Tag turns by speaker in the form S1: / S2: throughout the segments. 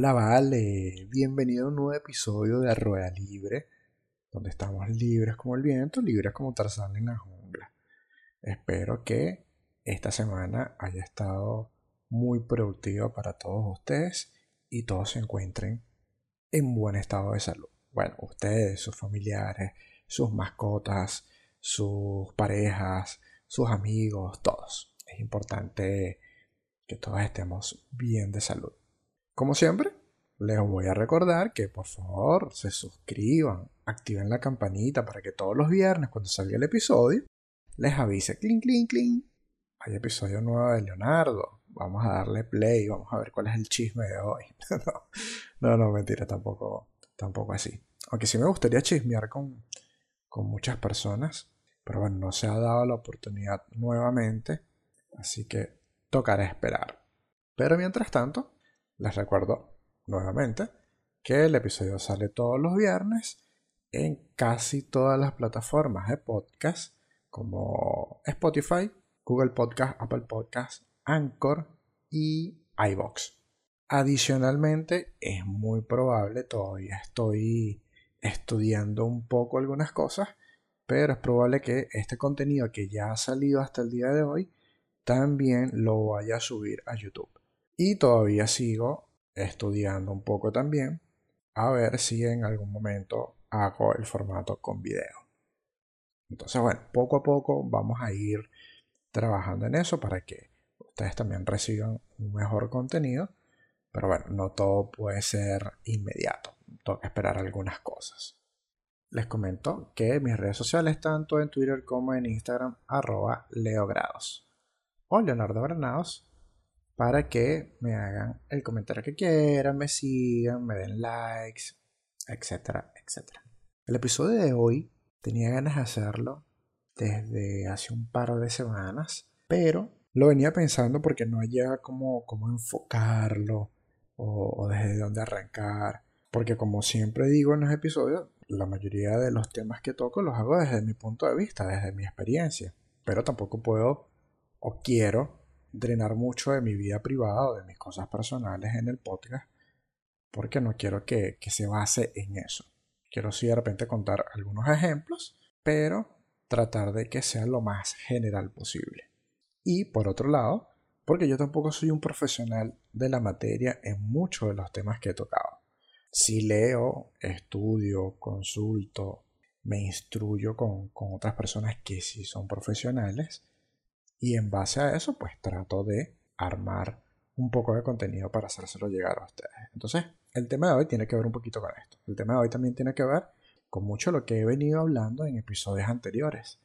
S1: Hola, vale, bienvenido a un nuevo episodio de Rueda Libre, donde estamos libres como el viento, libres como Tarzán en la jungla. Espero que esta semana haya estado muy productiva para todos ustedes y todos se encuentren en buen estado de salud. Bueno, ustedes, sus familiares, sus mascotas, sus parejas, sus amigos, todos. Es importante que todos estemos bien de salud. Como siempre, les voy a recordar que por favor se suscriban, activen la campanita para que todos los viernes cuando salga el episodio les avise clink clink clink. Hay episodio nuevo de Leonardo. Vamos a darle play, vamos a ver cuál es el chisme de hoy. no, no, mentira, tampoco, tampoco así. Aunque sí me gustaría chismear con, con muchas personas, pero bueno, no se ha dado la oportunidad nuevamente, así que tocará esperar. Pero mientras tanto, les recuerdo nuevamente que el episodio sale todos los viernes en casi todas las plataformas de podcast como Spotify, Google Podcast, Apple Podcast, Anchor y iBox. Adicionalmente, es muy probable, todavía estoy estudiando un poco algunas cosas, pero es probable que este contenido que ya ha salido hasta el día de hoy también lo vaya a subir a YouTube. Y todavía sigo estudiando un poco también a ver si en algún momento hago el formato con video. Entonces, bueno, poco a poco vamos a ir trabajando en eso para que ustedes también reciban un mejor contenido. Pero bueno, no todo puede ser inmediato. Toca esperar algunas cosas. Les comento que mis redes sociales, tanto en Twitter como en Instagram, arroba leogrados o Leonardo Granados, para que me hagan el comentario que quieran, me sigan, me den likes, etcétera, etcétera. El episodio de hoy tenía ganas de hacerlo desde hace un par de semanas, pero lo venía pensando porque no había cómo, cómo enfocarlo o, o desde dónde arrancar. Porque como siempre digo en los episodios, la mayoría de los temas que toco los hago desde mi punto de vista, desde mi experiencia. Pero tampoco puedo o quiero drenar mucho de mi vida privada o de mis cosas personales en el podcast porque no quiero que, se base en eso. Quiero sí de repente contar algunos ejemplos, pero tratar de que sea lo más general posible. Y por otro lado, porque yo tampoco soy un profesional de la materia en muchos de los temas que he tocado. Si leo, estudio, consulto, me instruyo con, con otras personas que sí son profesionales, y en base a eso, pues trato de armar un poco de contenido para hacérselo llegar a ustedes. Entonces, el tema de hoy tiene que ver un poquito con esto. El tema de hoy también tiene que ver con mucho lo que he venido hablando en episodios anteriores.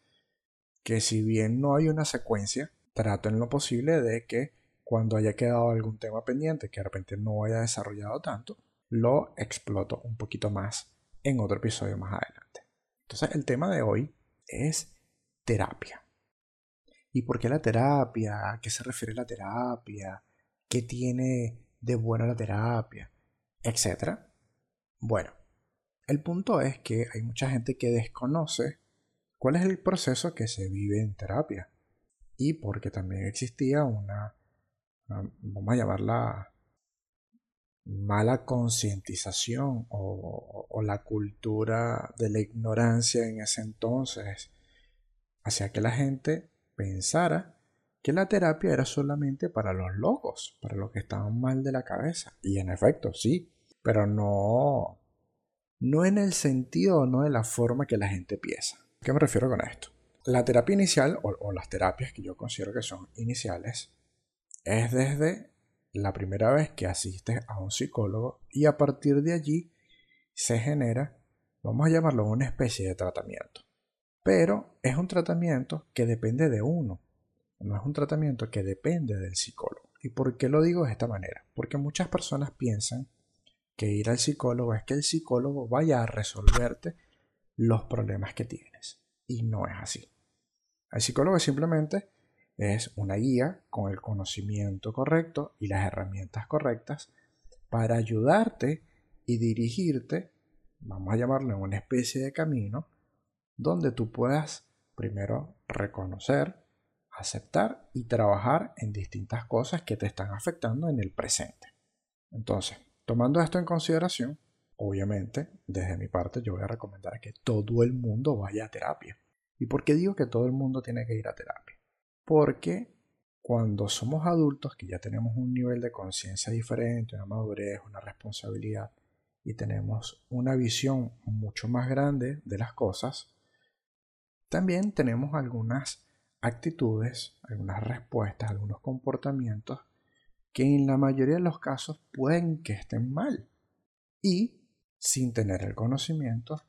S1: Que si bien no hay una secuencia, trato en lo posible de que cuando haya quedado algún tema pendiente que de repente no haya desarrollado tanto, lo exploto un poquito más en otro episodio más adelante. Entonces, el tema de hoy es terapia. ¿Y por qué la terapia? ¿A qué se refiere la terapia? ¿Qué tiene de buena la terapia? Etcétera. Bueno, el punto es que hay mucha gente que desconoce cuál es el proceso que se vive en terapia. Y porque también existía una, vamos a llamarla mala concientización o, o, la cultura de la ignorancia en ese entonces hacia que la gente pensara que la terapia era solamente para los locos, para los que estaban mal de la cabeza. Y en efecto, sí, pero no, no en el sentido, no de la forma que la gente piensa. ¿Qué me refiero con esto? La terapia inicial, o, o las terapias que yo considero que son iniciales, es desde la primera vez que asistes a un psicólogo y a partir de allí se genera, vamos a llamarlo, una especie de tratamiento. Pero es un tratamiento que depende de uno. No es un tratamiento que depende del psicólogo. ¿Y por qué lo digo de esta manera? Porque muchas personas piensan que ir al psicólogo es que el psicólogo vaya a resolverte los problemas que tienes. Y no es así. El psicólogo simplemente es una guía con el conocimiento correcto y las herramientas correctas para ayudarte y dirigirte, vamos a llamarlo en una especie de camino, donde tú puedas primero reconocer, aceptar y trabajar en distintas cosas que te están afectando en el presente. Entonces, tomando esto en consideración, obviamente, desde mi parte, yo voy a recomendar que todo el mundo vaya a terapia. ¿Y por qué digo que todo el mundo tiene que ir a terapia? Porque cuando somos adultos, que ya tenemos un nivel de conciencia diferente, una madurez, una responsabilidad, y tenemos una visión mucho más grande de las cosas, también tenemos algunas actitudes, algunas respuestas, algunos comportamientos que en la mayoría de los casos pueden que estén mal. Y, sin tener el conocimiento,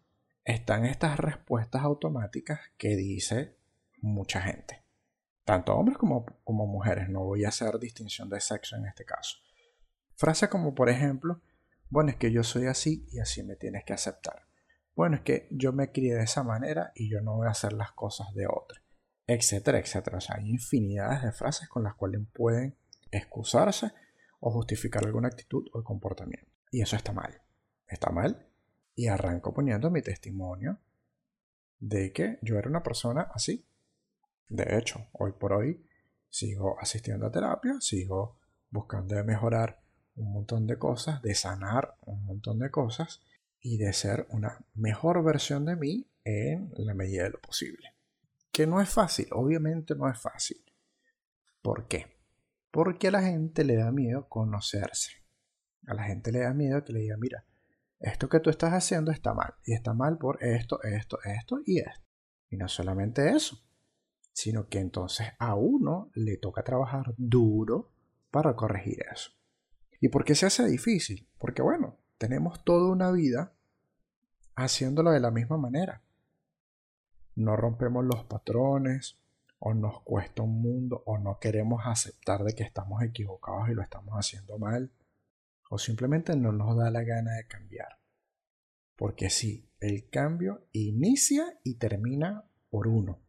S1: están estas respuestas automáticas que dice mucha gente. Tanto hombres como, mujeres. No voy a hacer distinción de sexo en este caso. Frases como, por ejemplo, bueno, es que yo soy así y así me tienes que aceptar. Bueno, es que yo me crié de esa manera y yo no voy a hacer las cosas de otra. Etcétera, etcétera. O sea, hay infinidades de frases con las cuales pueden excusarse o justificar alguna actitud o comportamiento. Y eso está mal. Está mal. Y arranco poniendo mi testimonio de que yo era una persona así. De hecho, hoy por hoy sigo asistiendo a terapia, sigo buscando mejorar un montón de cosas, de sanar un montón de cosas y de ser una mejor versión de mí en la medida de lo posible. Que no es fácil, obviamente no es fácil. ¿Por qué? Porque a la gente le da miedo conocerse. A la gente le da miedo que le diga, mira, esto que tú estás haciendo está mal. Y está mal por esto, esto, esto y esto. Y no solamente eso, sino que entonces a uno le toca trabajar duro para corregir eso. ¿Y por qué se hace difícil? Porque bueno, tenemos toda una vida haciéndolo de la misma manera. No rompemos los patrones, o nos cuesta un mundo, o no queremos aceptar de que estamos equivocados y lo estamos haciendo mal, o simplemente no nos da la gana de cambiar. Porque sí, el cambio inicia y termina por uno.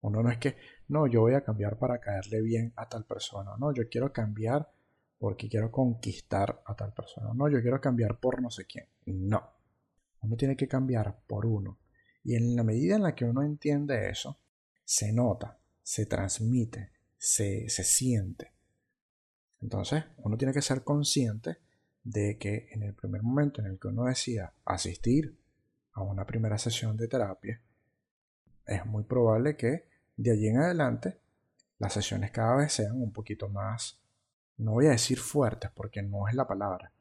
S1: Uno no es que, no, yo voy a cambiar para caerle bien a tal persona. No, yo quiero cambiar porque quiero conquistar a tal persona. No, yo quiero cambiar por no sé quién. No. Uno tiene que cambiar por uno. Y en la medida en la que uno entiende eso, se nota, se transmite, se, se siente. Entonces, uno tiene que ser consciente de que en el primer momento en el que uno decida asistir a una primera sesión de terapia, es muy probable que de allí en adelante las sesiones cada vez sean un poquito más no voy a decir fuertes porque no es la palabra,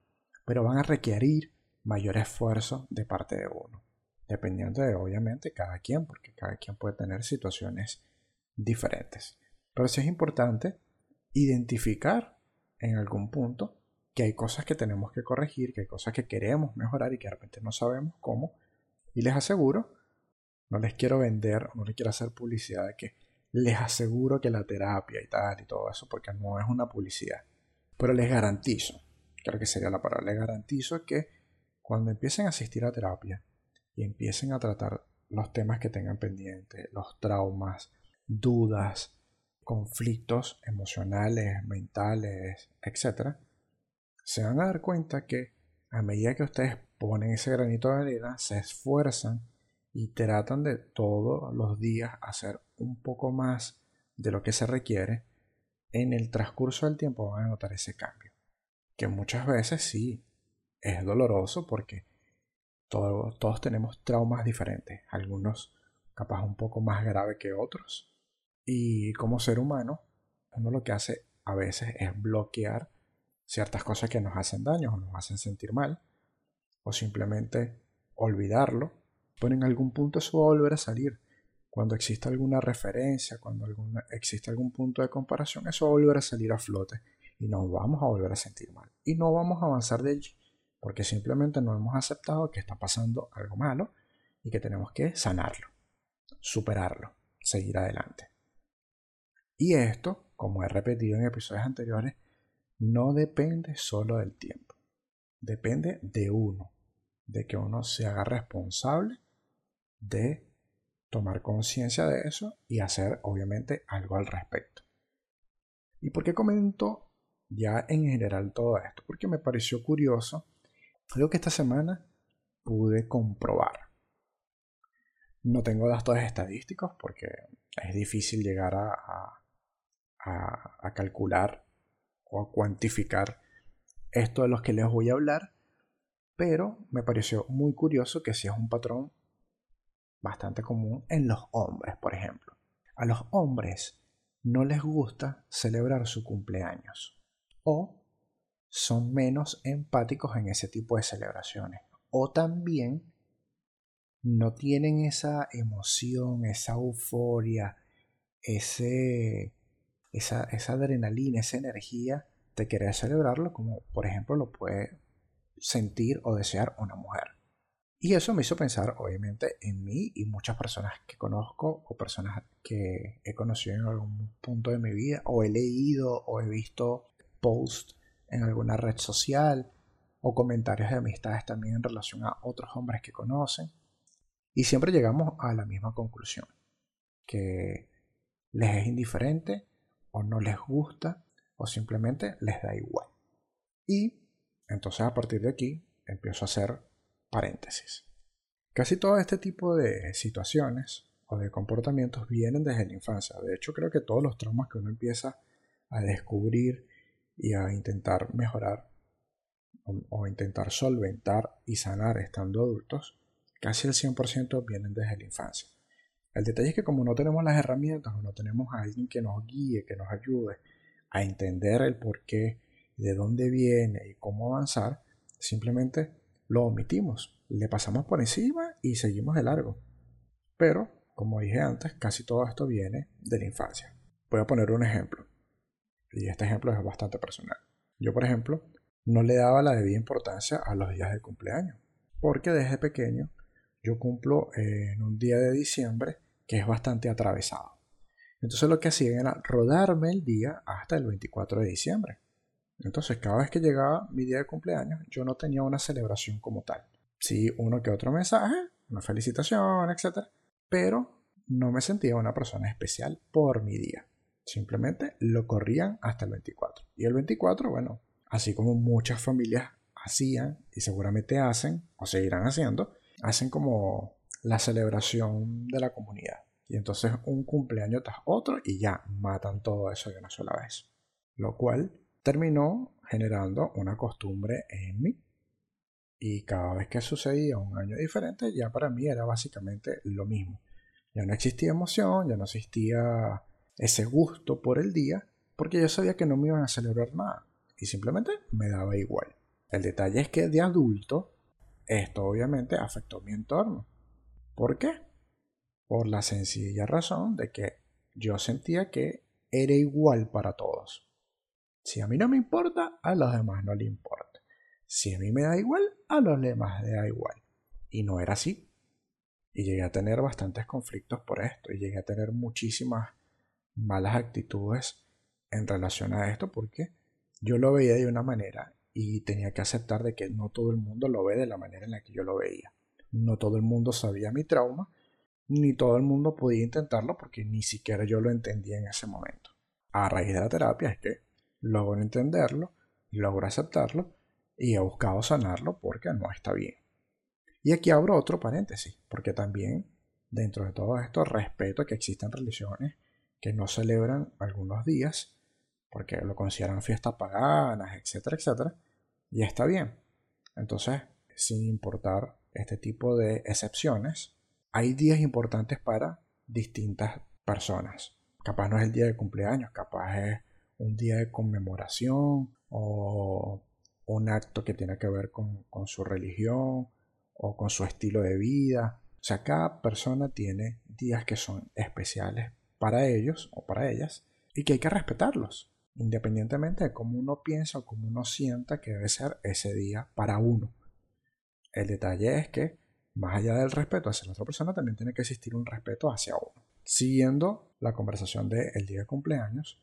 S1: pero van a requerir mayor esfuerzo de parte de uno, dependiendo de obviamente cada quien, porque cada quien puede tener situaciones diferentes. Pero sí es importante identificar en algún punto que hay cosas que tenemos que corregir, que hay cosas que queremos mejorar y que de repente no sabemos cómo. Y les aseguro, no les quiero vender, no les quiero hacer publicidad de que les aseguro que la terapia y tal y todo eso, porque no es una publicidad. Pero les garantizo, creo que sería la palabra, les garantizo que cuando empiecen a asistir a terapia y empiecen a tratar los temas que tengan pendientes, los traumas, dudas, conflictos emocionales, mentales, etc., se van a dar cuenta que a medida que ustedes ponen ese granito de arena, se esfuerzan y tratan de todos los días hacer un poco más de lo que se requiere, en el transcurso del tiempo van a notar ese cambio. Que muchas veces sí es doloroso porque todos, todos tenemos traumas diferentes, algunos capaz un poco más graves que otros. Y como ser humano, uno lo que hace a veces es bloquear ciertas cosas que nos hacen daño o nos hacen sentir mal, o simplemente olvidarlo pero en algún punto eso va a volver a salir. Cuando exista alguna referencia, cuando alguna, existe algún punto de comparación, eso va a volver a salir a flote y nos vamos a volver a sentir mal. Y no vamos a avanzar de allí, porque simplemente no hemos aceptado que está pasando algo malo y que tenemos que sanarlo, superarlo, seguir adelante. Y esto, como he repetido en episodios anteriores, no depende solo del tiempo, depende de uno, de que uno se haga responsable de tomar conciencia de eso y hacer obviamente algo al respecto. ¿Y por qué comento ya en general todo esto? Porque me pareció curioso algo que esta semana pude comprobar. No tengo datos estadísticos porque es difícil llegar a, a, calcular o a cuantificar esto de los que les voy a hablar, pero me pareció muy curioso que si es un patrón bastante común en los hombres, por ejemplo. A los hombres no les gusta celebrar su cumpleaños o son menos empáticos en ese tipo de celebraciones o también no tienen esa emoción, esa euforia, ese, esa, esa adrenalina, esa energía de querer celebrarlo como por ejemplo lo puede sentir o desear una mujer. Y eso me hizo pensar obviamente en mí y muchas personas que conozco o personas que he conocido en algún punto de mi vida o he leído o he visto posts en alguna red social o comentarios de amistades también en relación a otros hombres que conocen. Y siempre llegamos a la misma conclusión, que les es indiferente o no les gusta o simplemente les da igual. Y entonces a partir de aquí empiezo a hacer paréntesis. Casi todo este tipo de situaciones o de comportamientos vienen desde la infancia. De hecho, creo que todos los traumas que uno empieza a descubrir y a intentar mejorar o, intentar solventar y sanar estando adultos, casi el 100% vienen desde la infancia. El detalle es que como no tenemos las herramientas o no tenemos a alguien que nos guíe, que nos ayude a entender el por qué, de dónde viene y cómo avanzar, simplemente lo omitimos, le pasamos por encima y seguimos de largo. Pero, como dije antes, casi todo esto viene de la infancia. Voy a poner un ejemplo. Y este ejemplo es bastante personal. Yo, por ejemplo, no le daba la debida importancia a los días de cumpleaños. Porque desde pequeño yo cumplo en un día de diciembre que es bastante atravesado. Entonces lo que hacía era rodarme el día hasta el 24 de diciembre. Entonces cada vez que llegaba mi día de cumpleaños yo no tenía una celebración como tal. Sí, uno que otro mensaje, una felicitación, etc. Pero no me sentía una persona especial por mi día. Simplemente lo corrían hasta el 24. Y el 24, bueno, así como muchas familias hacían y seguramente hacen o seguirán haciendo, hacen como la celebración de la comunidad. Y entonces un cumpleaños tras otro y ya matan todo eso de una sola vez. Lo cual terminó generando una costumbre en mí. Y cada vez que sucedía un año diferente, ya para mí era básicamente lo mismo. Ya no existía emoción, ya no existía ese gusto por el día, porque yo sabía que no me iban a celebrar nada. Y simplemente me daba igual. El detalle es que de adulto, esto obviamente afectó mi entorno. ¿Por qué? Por la sencilla razón de que yo sentía que era igual para todos. Si a mí no me importa, a los demás no le importa. Si a mí me da igual, a los demás le da igual. Y no era así. Y llegué a tener bastantes conflictos por esto. Y llegué a tener muchísimas malas actitudes en relación a esto porque yo lo veía de una manera y tenía que aceptar de que no todo el mundo lo ve de la manera en la que yo lo veía. No todo el mundo sabía mi trauma, ni todo el mundo podía intentarlo porque ni siquiera yo lo entendía en ese momento. A raíz de la terapia es que logro entenderlo, logro aceptarlo y he buscado sanarlo porque no está bien. Y aquí abro otro paréntesis, porque también dentro de todo esto respeto que existen religiones que no celebran algunos días porque lo consideran fiestas paganas, etcétera, etcétera, y está bien. Entonces, sin importar este tipo de excepciones, hay días importantes para distintas personas. Capaz no es el día de cumpleaños, capaz es un día de conmemoración o un acto que tiene que ver con, con su religión o con su estilo de vida. O sea, cada persona tiene días que son especiales para ellos o para ellas y que hay que respetarlos, independientemente de cómo uno piensa o cómo uno sienta que debe ser ese día para uno. El detalle es que, más allá del respeto hacia la otra persona, también tiene que existir un respeto hacia uno. Siguiendo la conversación del día de cumpleaños,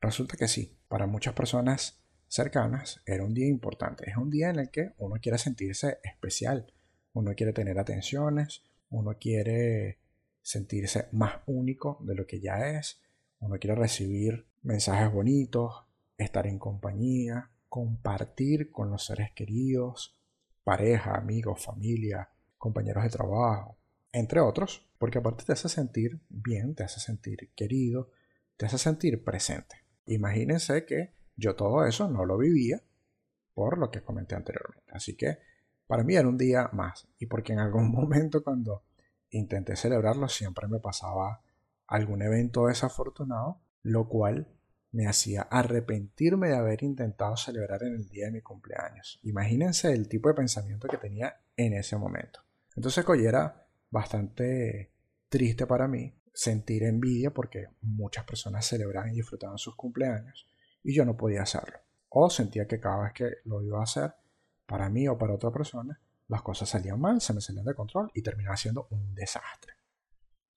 S1: resulta que sí, para muchas personas cercanas era un día importante. Es un día en el que uno quiere sentirse especial, uno quiere tener atenciones, uno quiere sentirse más único de lo que ya es. Uno quiere recibir mensajes bonitos, estar en compañía, compartir con los seres queridos, pareja, amigos, familia, compañeros de trabajo, entre otros, porque aparte te hace sentir bien, te hace sentir querido, te hace sentir presente. Imagínense que yo todo eso no lo vivía por lo que comenté anteriormente. Así que para mí era un día más y porque en algún momento cuando intenté celebrarlo siempre me pasaba algún evento desafortunado, lo cual me hacía arrepentirme de haber intentado celebrar en el día de mi cumpleaños. Imagínense el tipo de pensamiento que tenía en ese momento. Entonces, oye, era bastante triste para mí sentir envidia porque muchas personas celebraban y disfrutaban sus cumpleaños y yo no podía hacerlo. O sentía que cada vez que lo iba a hacer, para mí o para otra persona, las cosas salían mal, se me salían de control y terminaba siendo un desastre.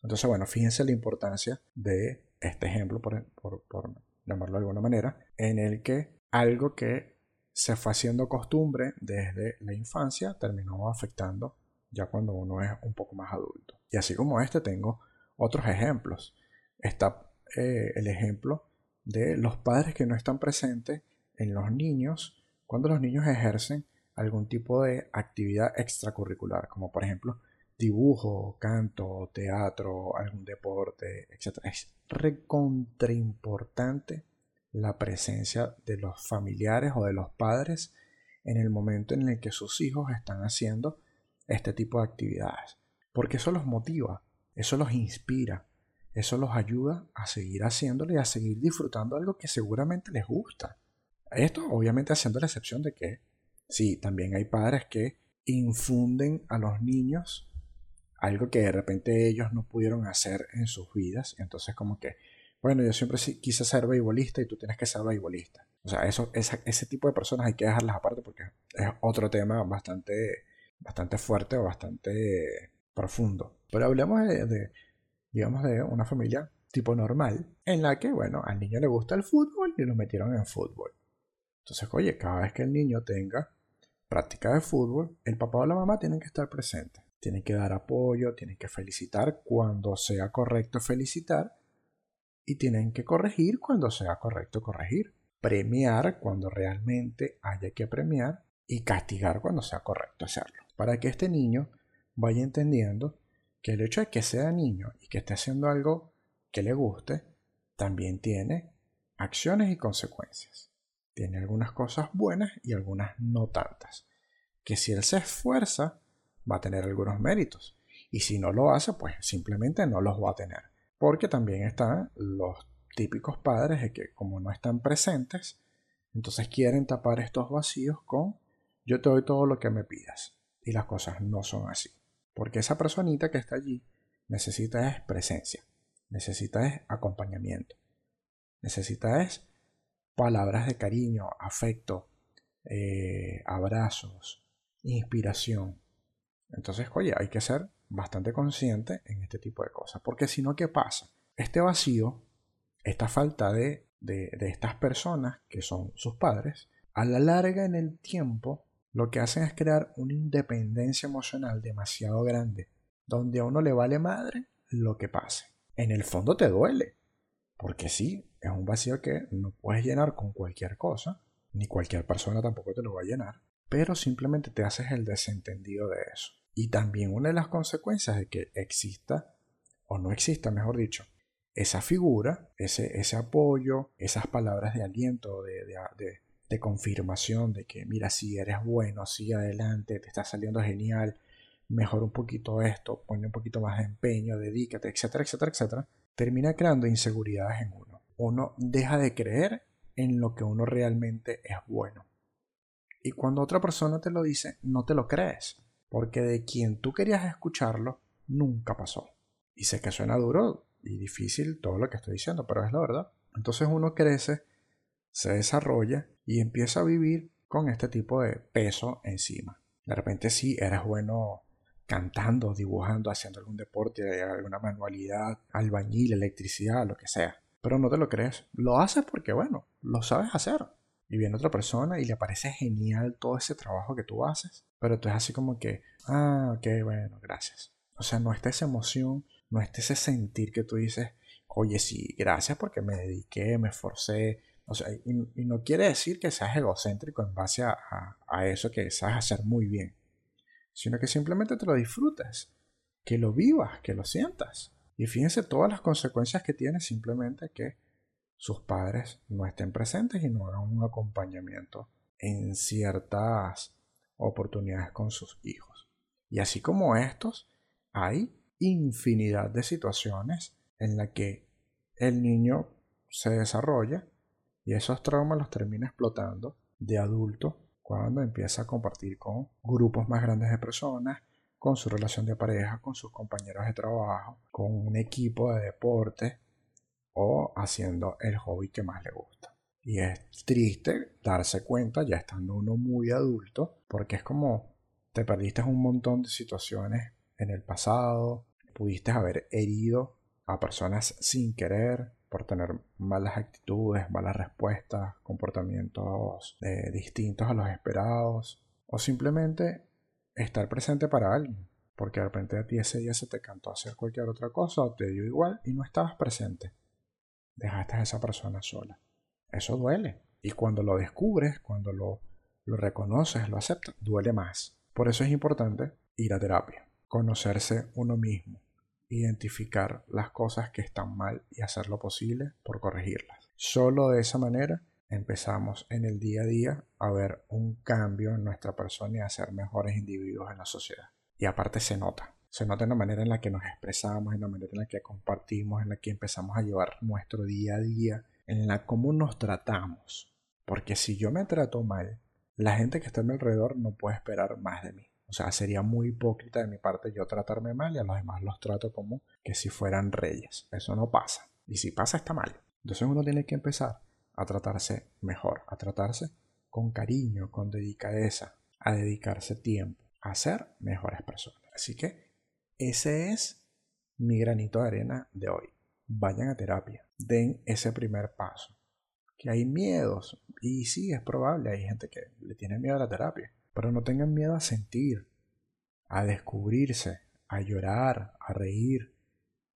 S1: Entonces, bueno, fíjense la importancia de este ejemplo, por, por llamarlo de alguna manera, en el que algo que se fue haciendo costumbre desde la infancia terminó afectando ya cuando uno es un poco más adulto. Y así como este tengo otros ejemplos. Está eh, el ejemplo de los padres que no están presentes en los niños cuando los niños ejercen algún tipo de actividad extracurricular, como por ejemplo dibujo, canto, teatro, algún deporte, etc. Es recontra importante la presencia de los familiares o de los padres en el momento en el que sus hijos están haciendo este tipo de actividades, porque eso los motiva, eso los inspira, eso los ayuda a seguir haciéndolo y a seguir disfrutando algo que seguramente les gusta. Esto obviamente haciendo la excepción de que sí, también hay padres que infunden a los niños algo que de repente ellos no pudieron hacer en sus vidas. Entonces como que, bueno, yo siempre quise ser beisbolista y tú tienes que ser beisbolista. O sea, eso, ese tipo de personas hay que dejarlas aparte porque es otro tema bastante, bastante fuerte o bastante profundo. Pero hablemos de, digamos, de una familia tipo normal en la que, bueno, al niño le gusta el fútbol y lo metieron en fútbol. Entonces, oye, cada vez que el niño tenga práctica de fútbol, el papá o la mamá tienen que estar presentes tienen que dar apoyo, tienen que felicitar cuando sea correcto felicitar y tienen que corregir cuando sea correcto corregir. Premiar cuando realmente haya que premiar y castigar cuando sea correcto hacerlo. Para que este niño vaya entendiendo que el hecho de que sea niño y que esté haciendo algo que le guste, también tiene acciones y consecuencias. Tiene algunas cosas buenas y algunas no tantas. Que si él se esfuerza, va a tener algunos méritos. Y si no lo hace, pues simplemente no los va a tener. Porque también están los típicos padres de que como no están presentes, entonces quieren tapar estos vacíos con yo te doy todo lo que me pidas. Y las cosas no son así. Porque esa personita que está allí necesita es presencia, necesita es acompañamiento, necesita es palabras de cariño, afecto, eh, abrazos, inspiración. Entonces, oye, hay que ser bastante consciente en este tipo de cosas, porque si no, ¿qué pasa? Este vacío, esta falta de, de, de estas personas que son sus padres, a la larga en el tiempo, lo que hacen es crear una independencia emocional demasiado grande, donde a uno le vale madre lo que pase. En el fondo te duele, porque sí, es un vacío que no puedes llenar con cualquier cosa, ni cualquier persona tampoco te lo va a llenar, pero simplemente te haces el desentendido de eso. Y también una de las consecuencias de que exista, o no exista, mejor dicho, esa figura, ese, ese apoyo, esas palabras de aliento, de, de, confirmación de que, mira, si eres bueno, sigue adelante, te está saliendo genial, mejora un poquito esto, pone un poquito más de empeño, dedícate, etcétera, etcétera, etcétera, termina creando inseguridades en uno. Uno deja de creer en lo que uno realmente es bueno. Y cuando otra persona te lo dice, no te lo crees, porque de quien tú querías escucharlo, nunca pasó. Y sé que suena duro y difícil todo lo que estoy diciendo, pero es la verdad. Entonces uno crece, se desarrolla y empieza a vivir con este tipo de peso encima. De repente sí, eres bueno cantando, dibujando, haciendo algún deporte, alguna manualidad, albañil, electricidad, lo que sea. Pero no te lo crees. Lo haces porque, bueno, lo sabes hacer y viene otra persona y le parece genial todo ese trabajo que tú haces, pero tú es así como que, ah, ok, bueno, gracias. O sea, no está esa emoción, no está ese sentir que tú dices, oye, sí, gracias porque me dediqué, me esforcé. O sea, y, no quiere decir que seas egocéntrico en base a, eso que sabes hacer muy bien, sino que simplemente te lo disfrutes, que lo vivas, que lo sientas. Y fíjense todas las consecuencias que tiene simplemente que sus padres no estén presentes y no hagan un acompañamiento en ciertas oportunidades con sus hijos. Y así como estos, hay infinidad de situaciones en las que el niño se desarrolla y esos traumas los termina explotando de adulto cuando empieza a compartir con grupos más grandes de personas, con su relación de pareja, con sus compañeros de trabajo, con un equipo de deporte o haciendo el hobby que más le gusta. Y es triste darse cuenta ya estando uno muy adulto, porque es como te perdiste un montón de situaciones en el pasado, pudiste haber herido a personas sin querer por tener malas actitudes, malas respuestas, comportamientos eh, distintos a los esperados, o simplemente estar presente para alguien, porque de repente a ti ese día se te cantó hacer cualquier otra cosa o te dio igual y no estabas presente. Dejaste a esa persona sola. Eso duele. Y cuando lo descubres, cuando lo, lo reconoces, lo aceptas, duele más. Por eso es importante ir a terapia, conocerse uno mismo, identificar las cosas que están mal y hacer lo posible por corregirlas. Solo de esa manera empezamos en el día a día a ver un cambio en nuestra persona y a ser mejores individuos en la sociedad. Y aparte se nota, se nota en la manera en la que nos expresamos, en la manera en la que compartimos, en la que empezamos a llevar nuestro día a día, en la cómo nos tratamos. Porque si yo me trato mal, la gente que está a mi alrededor no puede esperar más de mí. O sea, sería muy hipócrita de mi parte yo tratarme mal y a los demás los trato como que si fueran reyes. Eso no pasa. Y si pasa, está mal. Entonces uno tiene que empezar a tratarse mejor, a tratarse con cariño, con dedicadeza, a dedicarse tiempo, a ser mejores personas. Así que ese es mi granito de arena de hoy. Vayan a terapia, den ese primer paso. Que hay miedos, y sí, es probable, hay gente que le tiene miedo a la terapia pero no tengan miedo a sentir, a descubrirse, a llorar, a reír,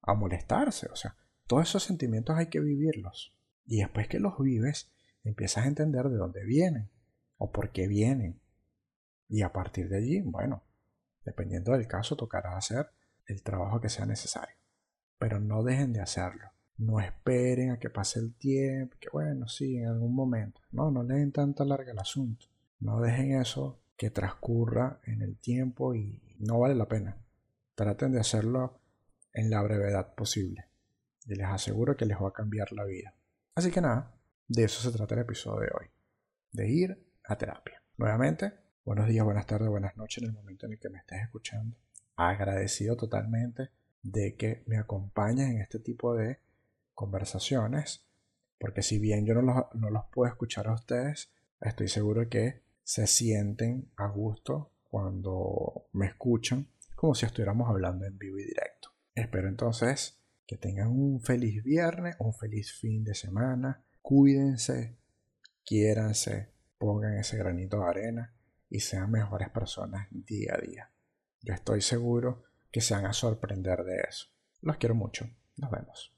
S1: a molestarse. O sea, todos esos sentimientos hay que vivirlos. Y después que los vives, empiezas a entender de dónde vienen o por qué vienen. Y a partir de allí, bueno, dependiendo del caso, tocará hacer el trabajo que sea necesario. Pero no dejen de hacerlo. No esperen a que pase el tiempo, que bueno, sí, en algún momento. No, no le den tanta larga el asunto. No dejen eso que transcurra en el tiempo y no vale la pena. Traten de hacerlo en la brevedad posible. Y les aseguro que les va a cambiar la vida. Así que nada, de eso se trata el episodio de hoy. De ir a terapia. Nuevamente, buenos días, buenas tardes, buenas noches en el momento en el que me estés escuchando. Agradecido totalmente de que me acompañes en este tipo de conversaciones. Porque si bien yo no los, no los puedo escuchar a ustedes, estoy seguro que se sienten a gusto cuando me escuchan como si estuviéramos hablando en vivo y directo. Espero entonces que tengan un feliz viernes, un feliz fin de semana. Cuídense, quiéranse, pongan ese granito de arena y sean mejores personas día a día. Yo estoy seguro que se van a sorprender de eso. Los quiero mucho. Nos vemos.